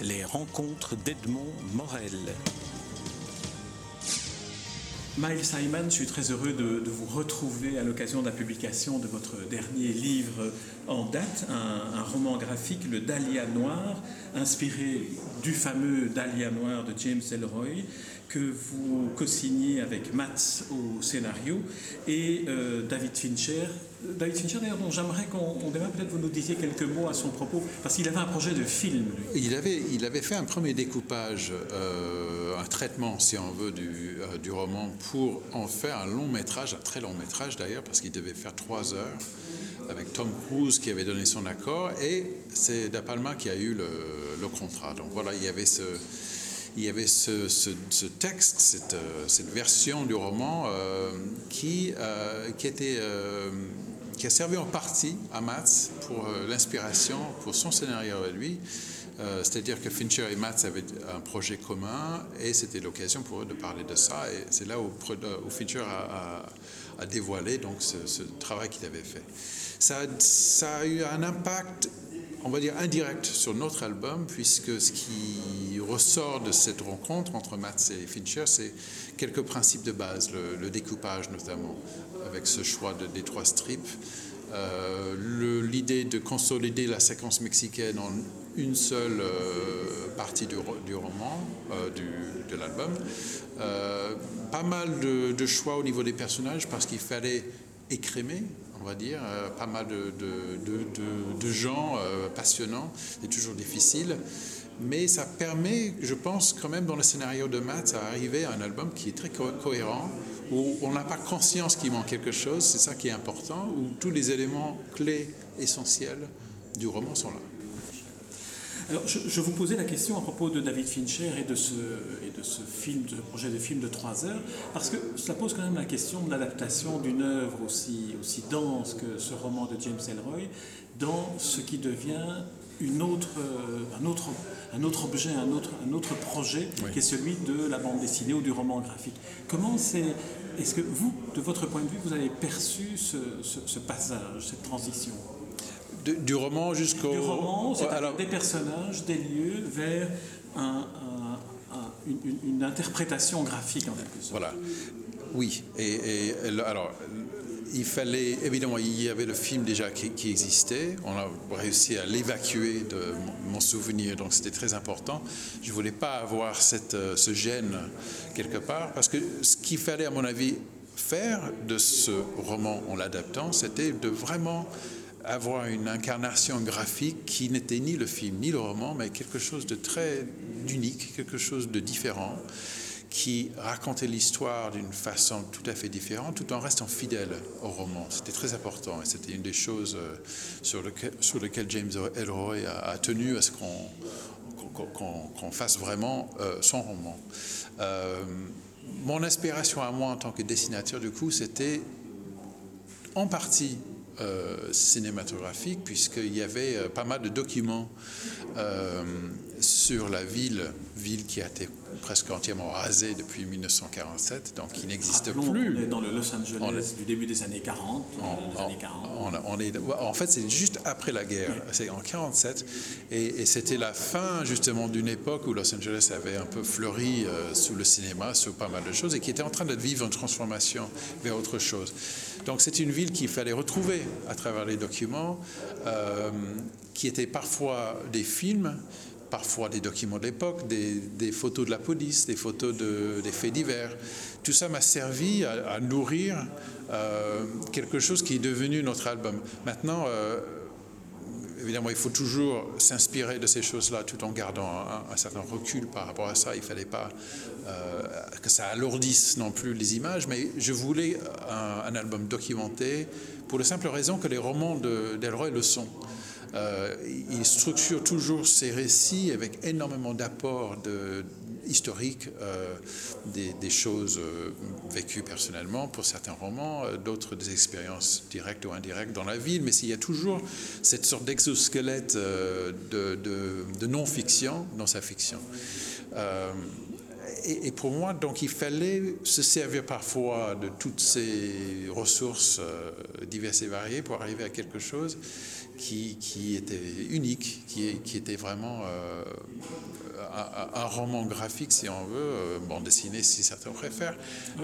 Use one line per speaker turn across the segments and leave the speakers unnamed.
Les rencontres d'Edmond Morel.
Miles Simon, je suis très heureux de, vous retrouver à l'occasion de la publication de votre dernier livre en date, un, un, roman graphique, Le Dahlia Noir, inspiré du fameux Dahlia Noir de James Elroy, que vous co-signez avec Matt au scénario et euh, David Fincher. David Fincher, d'ailleurs, dont j'aimerais qu'on démarre, peut-être vous nous disiez quelques mots à son propos, parce qu'il avait un projet de film.
Il, avait, il avait fait un premier découpage, euh, un traitement, si on veut, euh, du, roman pour en faire un long métrage, un très long métrage d'ailleurs, parce qu'il devait faire trois heures, avec Tom Cruise qui avait donné son accord, et c'est Da Palma qui a eu le, contrat. Donc voilà, il y avait ce texte, cette, euh, cette, version du roman euh, qui, euh, qui, a servi en partie à Mats pour l'inspiration, pour son scénario à lui. C'est-à-dire que Fincher et Mats avaient un projet commun et c'était l'occasion pour eux de parler de ça. Et c'est là où, où Fincher a, dévoilé donc ce, travail qu'il avait fait. Ça, a eu un impact on va dire, indirect sur notre album, puisque ce qui ressort de cette rencontre entre Mats et Fincher, c'est quelques principes de base, le, découpage notamment, avec ce choix de, des trois strips, euh, l'idée de consolider la séquence mexicaine en une seule euh, partie du, roman, euh, de l'album. pas mal de, choix au niveau des personnages parce qu'il fallait écrémer on va dire, euh, pas mal de, gens euh, passionnants, c'est toujours difficile. Mais ça permet, je pense, quand même dans le scénario de Matt, à arriver à un album qui est très cohérent, où on n'a pas conscience qu'il manque quelque chose, c'est ça qui est important, où tous les éléments clés, essentiels du roman sont là.
Alors, je, vous posais la question à propos de David Fincher et de ce, et de ce film, de projet de film de trois heures, parce que ça pose quand même la question de l'adaptation d'une œuvre aussi, aussi dense que ce roman de James Ellroy dans ce qui devient une autre, euh, un, autre, un autre objet, un autre, un autre projet, qui est celui de la bande dessinée ou du roman graphique. Comment c'est. Est-ce que vous, de votre point de vue, vous avez perçu ce, ce passage, cette transition?
Du roman jusqu'au.
Du roman, c'est alors... des personnages, des lieux, vers une, interprétation graphique en quelque sorte.
Voilà. Oui. Et, alors, il fallait, évidemment, il y avait le film déjà qui, existait. On a réussi à l'évacuer de mon souvenir, donc c'était très important. Je ne voulais pas avoir cette, euh, ce gène quelque part, parce que ce qu'il fallait, à mon avis, faire de ce roman en l'adaptant, c'était de vraiment avoir une incarnation graphique qui n'était ni le film ni le roman, mais quelque chose de très unique, quelque chose de différent, qui racontait l'histoire d'une façon tout à fait différente, tout en restant fidèle au roman. C'était très important et c'était une des choses euh, sur, lesquelles James Elroy a, tenu à ce qu'on fasse vraiment euh, son roman. Euh, mon inspiration à moi en tant que dessinateur, du coup, c'était en partie euh, cinématographique, puisqu'il y avait euh, pas mal de documents euh, sur la ville, ville qui a été presque entièrement rasée depuis 1947, donc qui n'existe plus.
On est dans le Los Angeles du début des années 40.
On, est, en fait, c'est juste après la guerre, c'est en 47, et, c'était la fin justement d'une époque où Los Angeles avait un peu fleuri sous le cinéma, sous pas mal de choses, et qui était en train de vivre une transformation vers autre chose. Donc c'est une ville qu'il fallait retrouver à travers les documents, euh, qui étaient parfois des films, parfois des documents de l'époque, des, photos de la police, des photos de, des faits divers. Tout ça m'a servi à, nourrir euh, quelque chose qui est devenu notre album. Maintenant, euh, évidemment, il faut toujours s'inspirer de ces choses-là tout en gardant un, certain recul par rapport à ça. Il ne fallait pas euh, que ça alourdisse non plus les images, mais je voulais un, album documenté pour la simple raison que les romans d'Elroy le sont. Euh, il structure toujours ses récits avec énormément d'apports de, euh, des, choses euh, vécues personnellement pour certains romans, euh, d'autres des expériences directes ou indirectes dans la ville, mais il y a toujours cette sorte d'exosquelette de, non-fiction dans sa fiction. et, pour moi, donc, il fallait se servir parfois de toutes ces ressources diverses et variées pour arriver à quelque chose qui, était unique, qui, était vraiment un, roman graphique, si on veut, euh, bon, dessiné si certains préfèrent,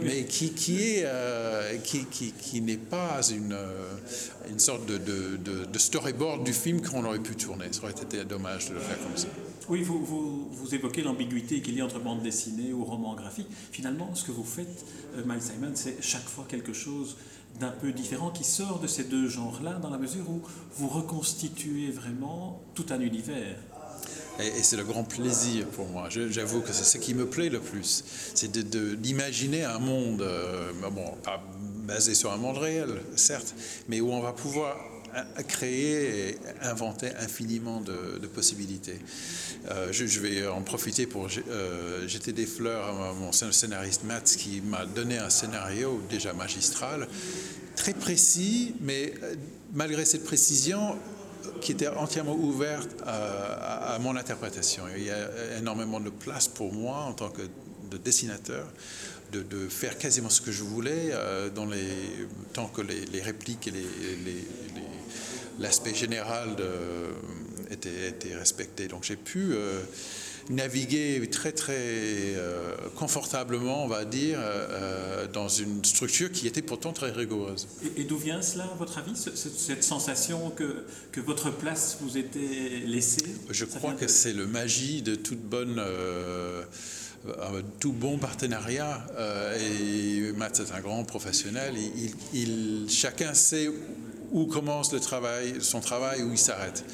mais qui, qui est, qui, qui, qui n'est pas une, une sorte de, de, de storyboard du film qu'on aurait pu tourner. Ça aurait été dommage de le faire comme ça.
Oui, vous, vous, évoquez l'ambiguïté qu'il y a entre bande dessinée ou roman graphique. Finalement, ce que vous faites, euh, Miles Simon, c'est chaque fois quelque chose d'un peu différent qui sort de ces deux genres-là, dans la mesure où vous reconstituez vraiment tout un univers.
Et, c'est le grand plaisir pour moi. J'avoue que c'est ce qui me plaît le plus. C'est d'imaginer un monde, euh, bon, pas basé sur un monde réel, certes, mais où on va pouvoir créer et inventer infiniment de, possibilités. Euh, je, vais en profiter pour euh, jeter des fleurs à mon scénariste Matt qui m'a donné un scénario déjà magistral, très précis, mais euh, malgré cette précision, qui était entièrement ouverte à, mon interprétation. Il y a énormément de place pour moi en tant que dessinateur de, faire quasiment ce que je voulais, les, tant que les, répliques et l'aspect général était, était, respecté. Donc j'ai pu euh, naviguer très très euh, confortablement, on va dire, euh, dans une structure qui était pourtant très rigoureuse.
Et, d'où vient cela, à votre avis, cette sensation que, que votre place vous était laissée?
Je crois que c'est le magie de toute bonne tout bon partenariat. et Matt est un grand professionnel. Il, il, chacun sait où commence le travail, son travail, où il s'arrête,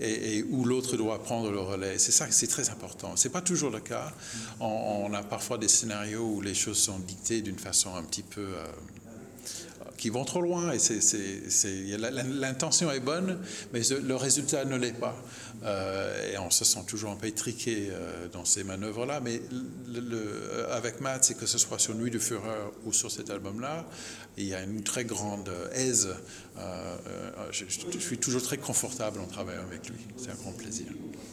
et, où l'autre doit prendre le relais. C'est ça, c'est très important. C'est pas toujours le cas. On, a parfois des scénarios où les choses sont dictées d'une façon un petit peu euh, qui vont trop loin et l'intention est bonne, mais le résultat ne l'est pas. Euh, et on se sent toujours un peu étriqué euh, dans ces manœuvres-là. Mais le, avec Matt, c'est que ce soit sur Nuit de Fureur ou sur cet album-là, il y a une très grande aise. Euh, je, suis toujours très confortable en travaillant avec lui. C'est un grand plaisir.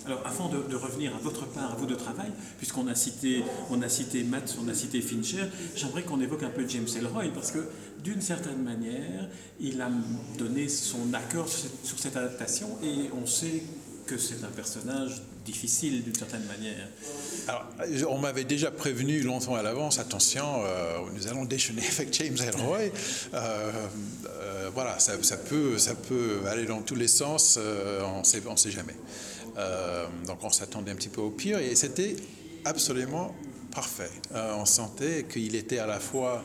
Alors, avant de, revenir à votre part, à vous de travail, puisqu'on a cité, on a cité Matt, on a cité Fincher, j'aimerais qu'on évoque un peu James Ellroy, parce que d'une certaine manière, il a donné son accord sur cette adaptation, et on sait que c'est un personnage difficile d'une certaine manière.
Alors, on m'avait déjà prévenu longtemps à l'avance, attention, euh, nous allons déchaîner avec James Ellroy. Euh, euh, voilà, ça, peut, ça peut aller dans tous les sens, on ne sait jamais. donc on s'attendait un petit peu au pire et c'était absolument parfait. on sentait qu'il était à la fois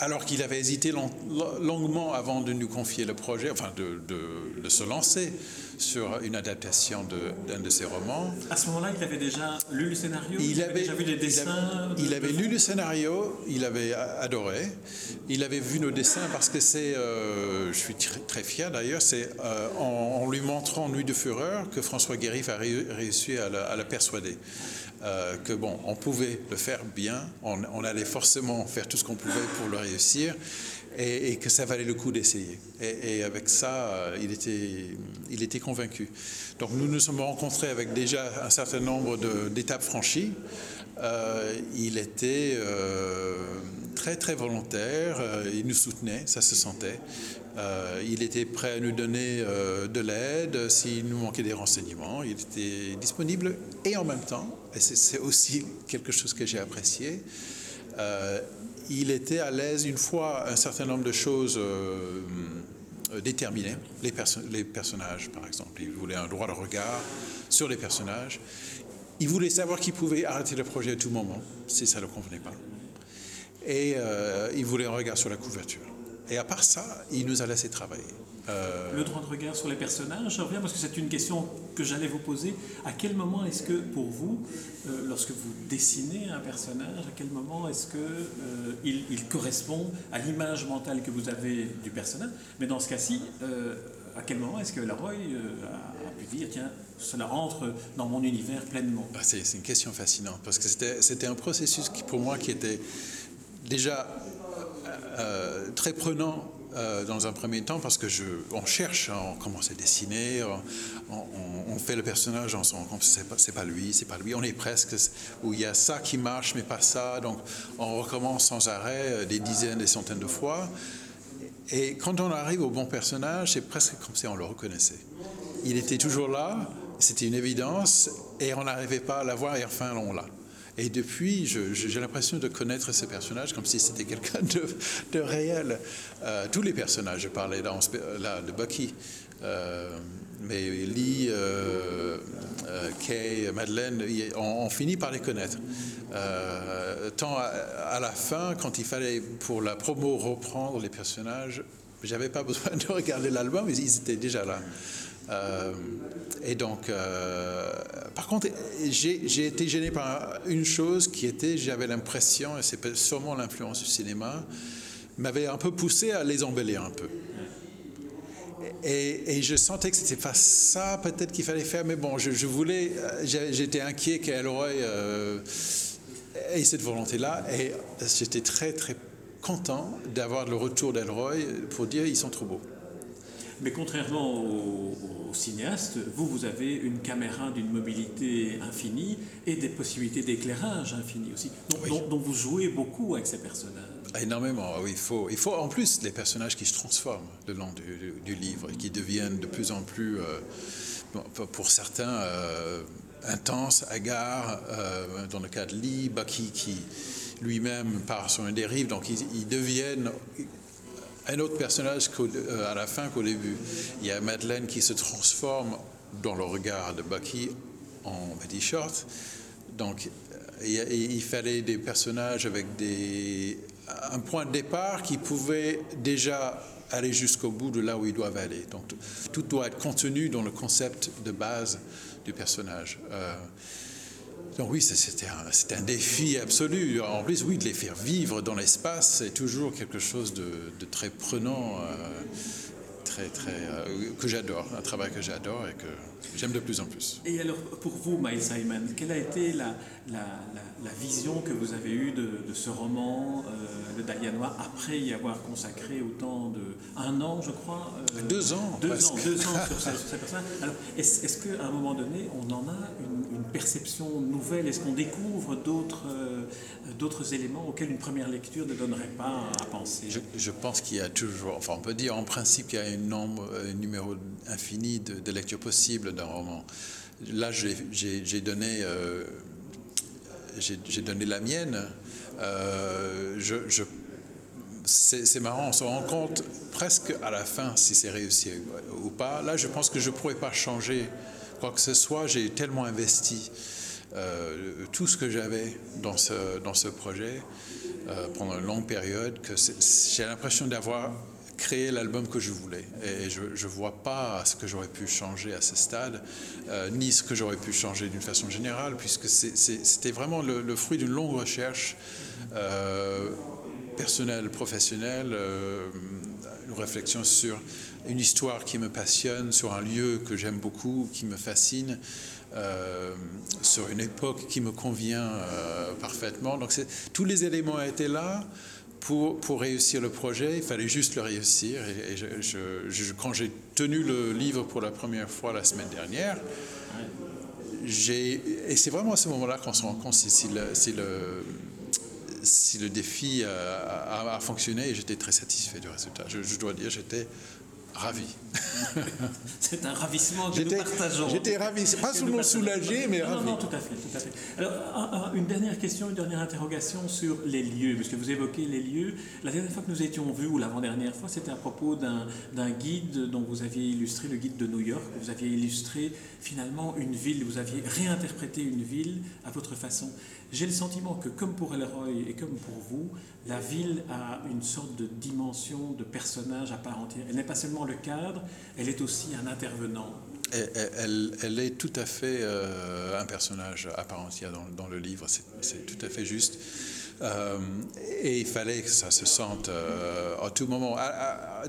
alors qu'il avait hésité longuement avant de nous confier le projet, enfin de, se lancer sur une adaptation d'un de, ses romans.
À ce moment-là, il avait déjà lu le scénario? Il, avait, déjà vu les dessins
Il avait, lu le scénario, il avait adoré. Il avait vu nos dessins parce que c'est, euh, je suis très, fier d'ailleurs, c'est euh, en, lui montrant Nuit de Fureur que François Guérif a réussi à la persuader. Euh, que bon, on pouvait le faire bien, on, allait forcément faire tout ce qu'on pouvait pour le réussir, et, que ça valait le coup d'essayer. Et, avec ça, euh, il, était, il était convaincu. Donc nous nous sommes rencontrés avec déjà un certain nombre d'étapes franchies. Euh, il était très très volontaire, il nous soutenait, ça se sentait. Euh, il était prêt à nous donner euh, de l'aide s'il nous manquait des renseignements. Il était disponible et en même temps, et c'est aussi quelque chose que j'ai apprécié, euh, il était à l'aise une fois un certain nombre de choses déterminées, les, personnages par exemple. Il voulait un droit de regard sur les personnages. Il voulait savoir qu'il pouvait arrêter le projet à tout moment si ça ne le convenait pas. Et il voulait un regard sur la couverture. Et à part ça, il nous a laissé travailler.
Euh, Le droit de regard sur les personnages, je reviens parce que c'est une question que j'allais vous poser. À quel moment est-ce que, pour vous, euh, lorsque vous dessinez un personnage, à quel moment est-ce que euh, correspond à l'image mentale que vous avez du personnage? Mais dans ce cas-ci, à quel moment est-ce que Laroy a, pu dire tiens, cela rentre dans mon univers pleinement?
Ah, c'est, une question fascinante parce que c'était, un processus qui, pour moi qui était déjà euh, très prenant euh, dans un premier temps parce que on cherche, hein, on commence à dessiner, on, fait le personnage, on se rend compte que c'est pas, pas lui, c'est pas lui, on est presque où il y a ça qui marche mais pas ça, donc on recommence sans arrêt euh, des dizaines, des centaines de fois. Et quand on arrive au bon personnage, c'est presque comme si on le reconnaissait. Il était toujours là, c'était une évidence, et on n'arrivait pas à l'avoir, et enfin on l'a. Et depuis, j'ai l'impression de connaître ces personnages comme si c'était quelqu'un de, réel. Euh, tous les personnages, je parlais dans, là de Bucky, euh, mais Lee, euh, Kay, Madeleine, on, finit par les connaître. tant à, la fin, quand il fallait pour la promo reprendre les personnages, j'avais pas besoin de regarder l'album, ils étaient déjà là. Euh, et donc, euh, par contre, j'ai été gêné par une chose qui était, j'avais l'impression, et c'est sûrement l'influence du cinéma, m'avait un peu poussé à les embellir un peu. Et, je sentais que c'était pas ça peut-être qu'il fallait faire, mais bon, je, voulais, j'étais inquiet qu'elle aurait euh, et cette volonté-là, et j'étais très très content d'avoir le retour d'Elroy pour dire ils sont trop beaux.
Mais contrairement aux, cinéastes, vous, vous avez une caméra d'une mobilité infinie et des possibilités d'éclairage infinies aussi, dont, vous jouez beaucoup avec ces personnages.
Énormément, oui. Il faut, il faut en plus des personnages qui se transforment le long du, livre et qui deviennent de plus en plus, euh, pour certains, euh, intenses, hagards. Euh, dans le cas de Lee, Bucky qui lui-même part sur une dérive, donc ils, ils deviennent un autre personnage euh, à la fin qu'au début. Il y a Madeleine qui se transforme dans le regard de Bucky en petit short. Donc il, fallait des personnages avec des, un point de départ qui pouvait déjà aller jusqu'au bout de là où ils doivent aller. Donc tout doit être contenu dans le concept de base du personnage. Euh, donc oui, c'était un, défi absolu. En plus, oui, de les faire vivre dans l'espace, c'est toujours quelque chose de, très prenant, euh, très, très, euh, que j'adore, un travail que j'adore et que j'aime de plus en plus.
Et alors, pour vous, Miles Simon, quelle a été la, la, la, vision que vous avez eue de, ce roman euh, de Dahlia Noir après y avoir consacré autant de... un an, je crois
Deux ans
Deux ans, deux ans sur, cette personne. Alors, est-ce est qu'à un moment donné, on en a une perception nouvelle? Est-ce qu'on découvre d'autres euh, d'autres éléments auxquels une première lecture ne donnerait pas à penser?
Je, pense qu'il y a toujours, enfin on peut dire en principe qu'il y a un, nombre, un numéro infini de, de lectures possibles d'un roman. Là, j'ai donné, euh, donné la mienne. Euh, c'est marrant, on se rend compte presque à la fin si c'est réussi ou pas. Là, je pense que je ne pourrais pas changer quoi que ce soit, j'ai tellement investi euh, tout ce que j'avais dans ce, dans ce projet pendant une longue période que j'ai l'impression d'avoir créé l'album que je voulais. Et je ne vois pas ce que j'aurais pu changer à ce stade, euh, ni ce que j'aurais pu changer d'une façon générale, puisque c'était vraiment le, fruit d'une longue recherche personnelle, professionnelle, une réflexion sur une histoire qui me passionne, sur un lieu que j'aime beaucoup, qui me fascine, euh, sur une époque qui me convient euh, parfaitement. Donc tous les éléments étaient là. Pour, pour, réussir le projet, il fallait juste le réussir. Et, quand j'ai tenu le livre pour la première fois la semaine dernière, et c'est vraiment à ce moment-là qu'on se rend compte si, le, si, le, si le défi a, a fonctionné et j'étais très satisfait du résultat. Je, dois dire, j'étais ravi.
C'est un ravissement que nous partageons.
J'étais ravi, pas seulement soulagé, mais ravi.
Non, tout à fait, tout à fait. Alors, une dernière question, une dernière interrogation sur les lieux, puisque vous évoquez les lieux. La dernière fois que nous étions vus, ou l'avant-dernière fois, c'était à propos d'un guide dont vous aviez illustré, le guide de New York. Vous aviez illustré finalement une ville, vous aviez réinterprété une ville à votre façon. J'ai le sentiment que, comme pour Elroy et comme pour vous, la ville a une sorte de dimension de personnage à part entière. Elle n'est pas seulement le cadre, elle est aussi un intervenant.
Elle, est tout à fait euh, un personnage à part entière dans, le livre, c'est tout à fait juste. Euh, et il fallait que ça se sente euh, à tout moment.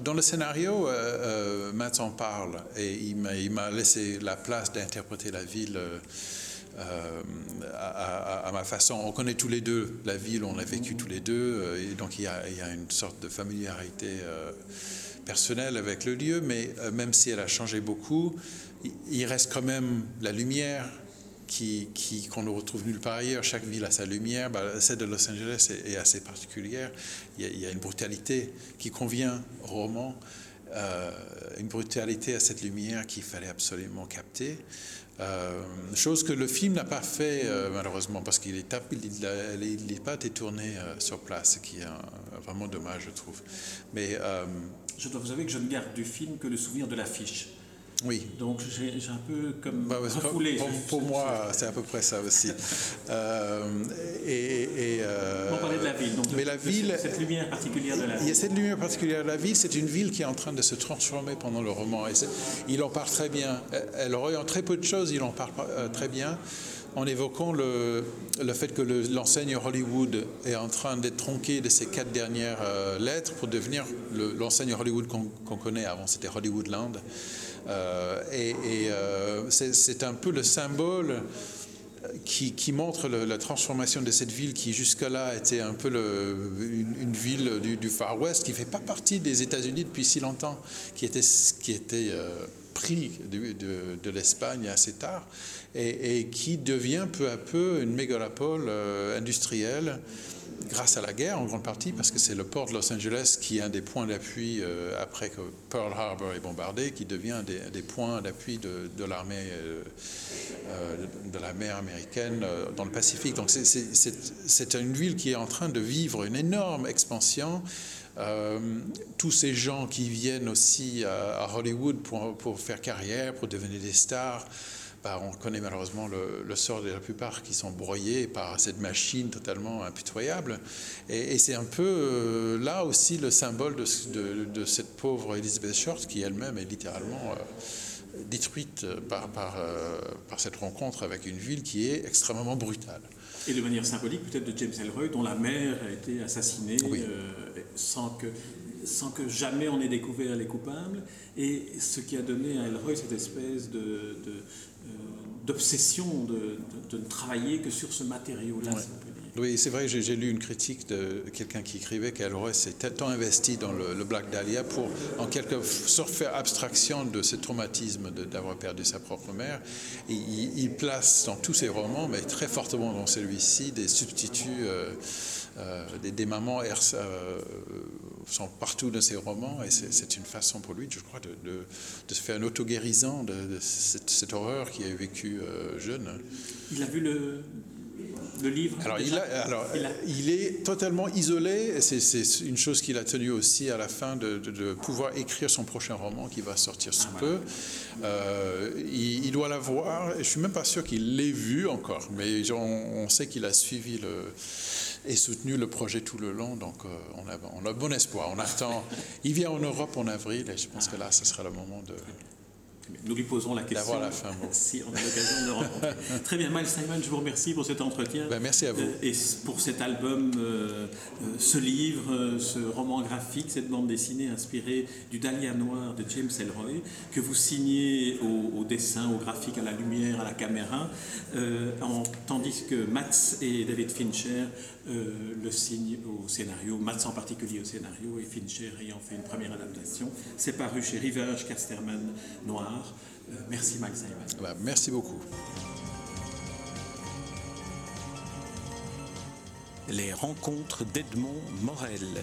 Dans le scénario, Matt en parle et il m'a laissé la place d'interpréter la ville à, ma façon. On connaît tous les deux la ville, on a vécu tous les deux, et donc il y a une sorte de familiarité personnelle avec le lieu, mais même si elle a changé beaucoup, il reste quand même la lumière, qui, qu'on ne retrouve nulle part ailleurs. Chaque ville a sa lumière. Bah, celle de Los Angeles est, assez particulière. Il y, a, une brutalité qui convient au roman, euh, une brutalité à cette lumière qu'il fallait absolument capter. Euh, chose que le film n'a pas fait euh, malheureusement parce qu'il n'est pas été tourné sur place, ce qui est vraiment dommage, je trouve. Mais
je dois vous avouer que je ne garde du film que le souvenir de l'affiche.
Oui.
Donc j'ai un peu comme bah, refoulé.
Pour, moi, c'est à peu près ça aussi. euh,
et, euh, On parlait de la ville. Donc
mais la ville,
cette lumière particulière de la ville.
Il y a cette lumière particulière de la ville. C'est une ville qui est en train de se transformer pendant le roman. Et il en parle très bien. Elle en très peu de choses, il en parle euh, très bien en évoquant le, le fait que l'enseigne Hollywood est en train d'être tronquée de ses quatre dernières euh, lettres pour devenir l'enseigne Hollywood qu'on connaît avant, c'était Hollywoodland. Euh, et, euh, c'est un peu le symbole qui, montre la transformation de cette ville qui jusque-là était un peu une, ville du, Far West, qui ne fait pas partie des États-Unis depuis si longtemps, qui était, qui était euh, pris de, l'Espagne assez tard, et, qui devient peu à peu une mégalopole industrielle grâce à la guerre en grande partie, parce que c'est le port de Los Angeles qui est un des points d'appui euh, après que Pearl Harbor est bombardé, qui devient un des, points d'appui de, l'armée euh, euh, de la mer américaine dans le Pacifique. Donc c'est une ville qui est en train de vivre une énorme expansion. tous ces gens qui viennent aussi à, Hollywood pour, pour, faire carrière, pour devenir des stars, bah, on connaît malheureusement le, sort de la plupart qui sont broyés par cette machine totalement impitoyable. Et, c'est un peu euh, là aussi le symbole de, cette pauvre Elizabeth Short qui elle-même est littéralement euh, détruite par, euh, par, cette rencontre avec une ville qui est extrêmement brutale.
Et de manière symbolique peut-être de James Ellroy, dont la mère a été assassinée sans que sans que jamais on ait découvert les coupables, et ce qui a donné à Elroy cette espèce de, d'obsession de, ne travailler que sur ce matériau-là.
Oui, c'est vrai, j'ai lu une critique de quelqu'un qui écrivait qu'Elroy s'est tant investi dans le, Black Dahlia pour, en quelque sorte, faire abstraction de ce traumatisme d'avoir perdu sa propre mère. Et il, place dans tous ses romans, mais très fortement dans celui-ci, des substituts, euh, euh, des, mamans euh, sont partout dans ses romans, et c'est une façon pour lui, je crois, de, se faire un auto-guérison de, cette, horreur qu'il a vécue euh, jeune.
Il a vu le, le livre
alors, il, a, alors il, est totalement isolé, c'est une chose qu'il a tenu aussi à la fin de, pouvoir écrire son prochain roman qui va sortir sous ah, peu. Euh, il, doit l'avoir, je suis même pas sûr qu'il l'ait vu encore, mais on, on sait qu'il a suivi le et soutenu le projet tout le long. Donc euh, on, a, on a bon espoir. On attend. Il vient en Europe en avril et je pense que là, ce sera le moment de.
Nous lui posons la question.
la fin.
Si on a l'occasion de le rencontrer. Très bien, Miles Simon, je vous remercie pour cet entretien.
Ben, merci à vous. Euh,
et pour cet album, euh, ce livre, ce roman graphique, cette bande dessinée inspirée du Dahlia Noir de James Ellroy, que vous signez au, dessin, au graphique, à la lumière, à la caméra, en, tandis que Max et David Fincher euh, le signe au scénario, Mats en particulier au scénario, et Fincher ayant fait une première adaptation. C'est paru chez Rivage Casterman Noir. Euh, merci Max
merci beaucoup.
Les rencontres d'Edmond Morel.